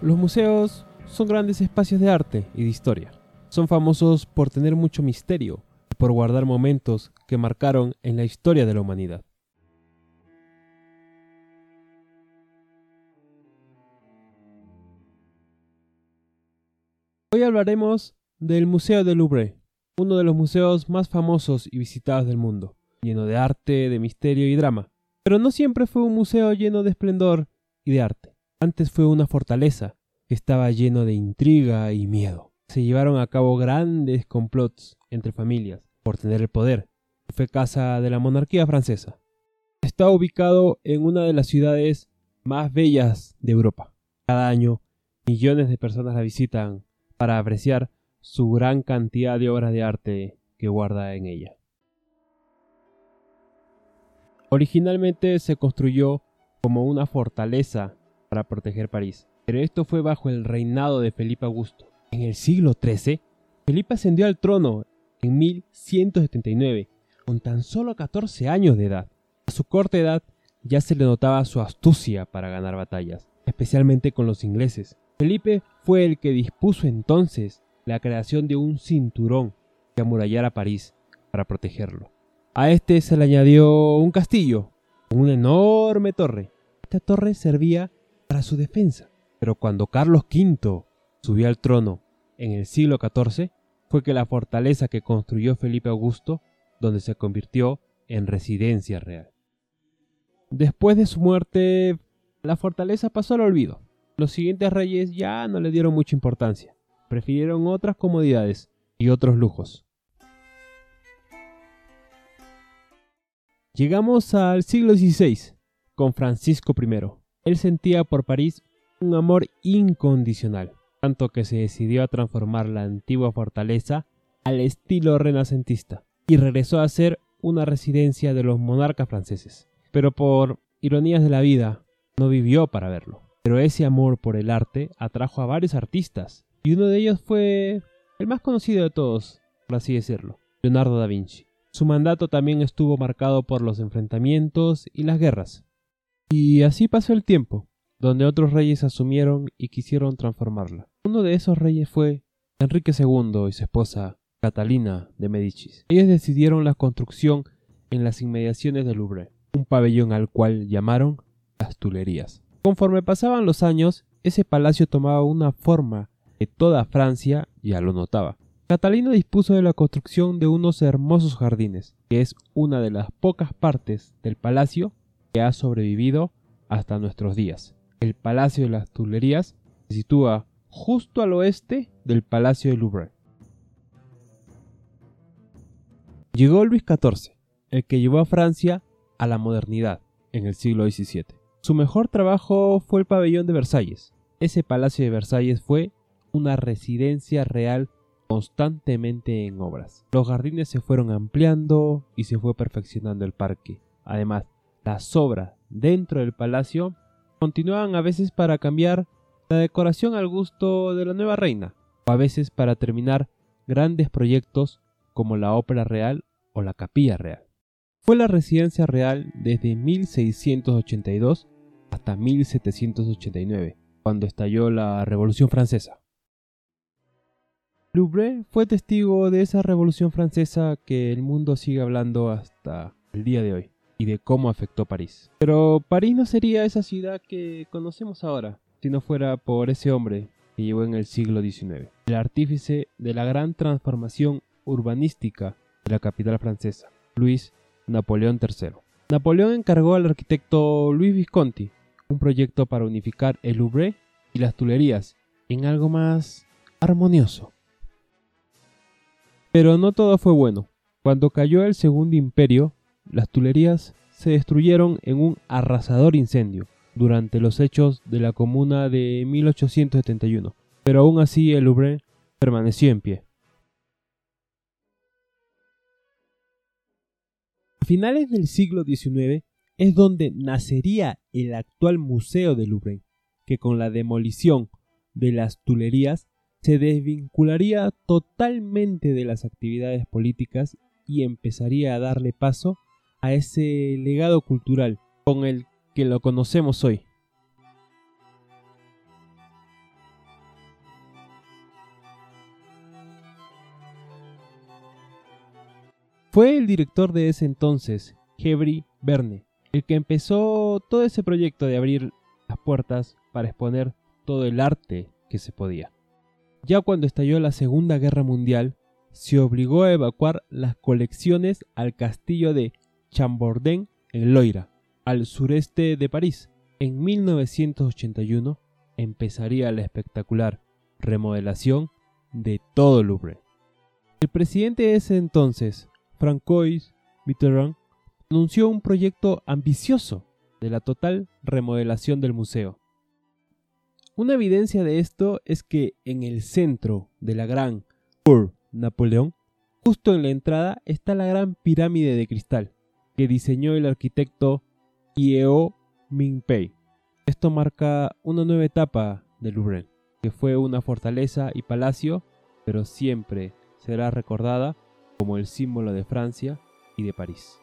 Los museos son grandes espacios de arte y de historia. Son famosos por tener mucho misterio y por guardar momentos que marcaron en la historia de la humanidad. Hoy hablaremos del Museo del Louvre, uno de los museos más famosos y visitados del mundo, lleno de arte, de misterio y drama. Pero no siempre fue un museo lleno de esplendor y de arte. Antes fue una fortaleza que estaba lleno de intriga y miedo. Se llevaron a cabo grandes complots entre familias por tener el poder. Fue casa de la monarquía francesa. Está ubicado en una de las ciudades más bellas de Europa. Cada año millones de personas la visitan para apreciar su gran cantidad de obras de arte que guarda en ella. Originalmente se construyó como una fortaleza para proteger París, pero esto fue bajo el reinado de Felipe Augusto. En el siglo XIII, Felipe ascendió al trono en 1179, con tan solo 14 años de edad. A su corta edad ya se le notaba su astucia para ganar batallas, especialmente con los ingleses. Felipe fue el que dispuso entonces la creación de un cinturón que amurallara París para protegerlo. A este se le añadió un castillo, una enorme torre. Esta torre servía para su defensa, pero cuando Carlos V subió al trono en el siglo XIV, fue que la fortaleza que construyó Felipe Augusto, donde se convirtió en residencia real. Después de su muerte, la fortaleza pasó al olvido. Los siguientes reyes ya no le dieron mucha importancia prefirieron otras comodidades y otros lujos. Llegamos al siglo XVI con Francisco I. Él sentía por París un amor incondicional, tanto que se decidió a transformar la antigua fortaleza al estilo renacentista y regresó a ser una residencia de los monarcas franceses. Pero por ironías de la vida, no vivió para verlo. Pero ese amor por el arte atrajo a varios artistas, y uno de ellos fue el más conocido de todos, por así decirlo, Leonardo da Vinci. Su mandato también estuvo marcado por los enfrentamientos y las guerras. Y así pasó el tiempo, donde otros reyes asumieron y quisieron transformarla. Uno de esos reyes fue Enrique II y su esposa Catalina de Medicis. Ellos decidieron la construcción en las inmediaciones del Louvre, un pabellón al cual llamaron las Tulerías. Conforme pasaban los años, ese palacio tomaba una forma que toda Francia ya lo notaba. Catalina dispuso de la construcción de unos hermosos jardines, que es una de las pocas partes del palacio que ha sobrevivido hasta nuestros días. El Palacio de las Tuilerías se sitúa justo al oeste del Palacio de Louvre. Llegó Luis XIV, el que llevó a Francia a la modernidad en el siglo XVII. Su mejor trabajo fue el pabellón de Versalles. Ese palacio de Versalles fue una residencia real constantemente en obras. Los jardines se fueron ampliando y se fue perfeccionando el parque. Además, las obras dentro del palacio continuaban a veces para cambiar la decoración al gusto de la nueva reina, o a veces para terminar grandes proyectos como la Ópera Real o la Capilla Real. Fue la residencia real desde 1682 hasta 1789, cuando estalló la Revolución Francesa. Louvre fue testigo de esa revolución francesa que el mundo sigue hablando hasta el día de hoy y de cómo afectó París. Pero París no sería esa ciudad que conocemos ahora si no fuera por ese hombre que llegó en el siglo XIX, el artífice de la gran transformación urbanística de la capital francesa, Luis Napoleón III. Napoleón encargó al arquitecto Luis Visconti un proyecto para unificar el Louvre y las Tuilerías en algo más armonioso. Pero no todo fue bueno. Cuando cayó el Segundo Imperio, las Tuilerías se destruyeron en un arrasador incendio durante los hechos de la Comuna de 1871, pero aún así el Louvre permaneció en pie. A finales del siglo XIX es donde nacería el actual Museo del Louvre, que con la demolición de las Tuilerías se desvincularía totalmente de las actividades políticas y empezaría a darle paso a ese legado cultural con el que lo conocemos hoy. Fue el director de ese entonces, Hebri Verne, el que empezó todo ese proyecto de abrir las puertas para exponer todo el arte que se podía. Ya cuando estalló la Segunda Guerra Mundial, se obligó a evacuar las colecciones al castillo de Chambordin en Loira, al sureste de París. En 1981 empezaría la espectacular remodelación de todo Louvre. El presidente de ese entonces, Francois Mitterrand, anunció un proyecto ambicioso de la total remodelación del museo. Una evidencia de esto es que en el centro de la gran Cour Napoleón, justo en la entrada está la gran pirámide de cristal que diseñó el arquitecto Yeo Ming-pei. Esto marca una nueva etapa del Louvre, que fue una fortaleza y palacio, pero siempre será recordada como el símbolo de Francia y de París.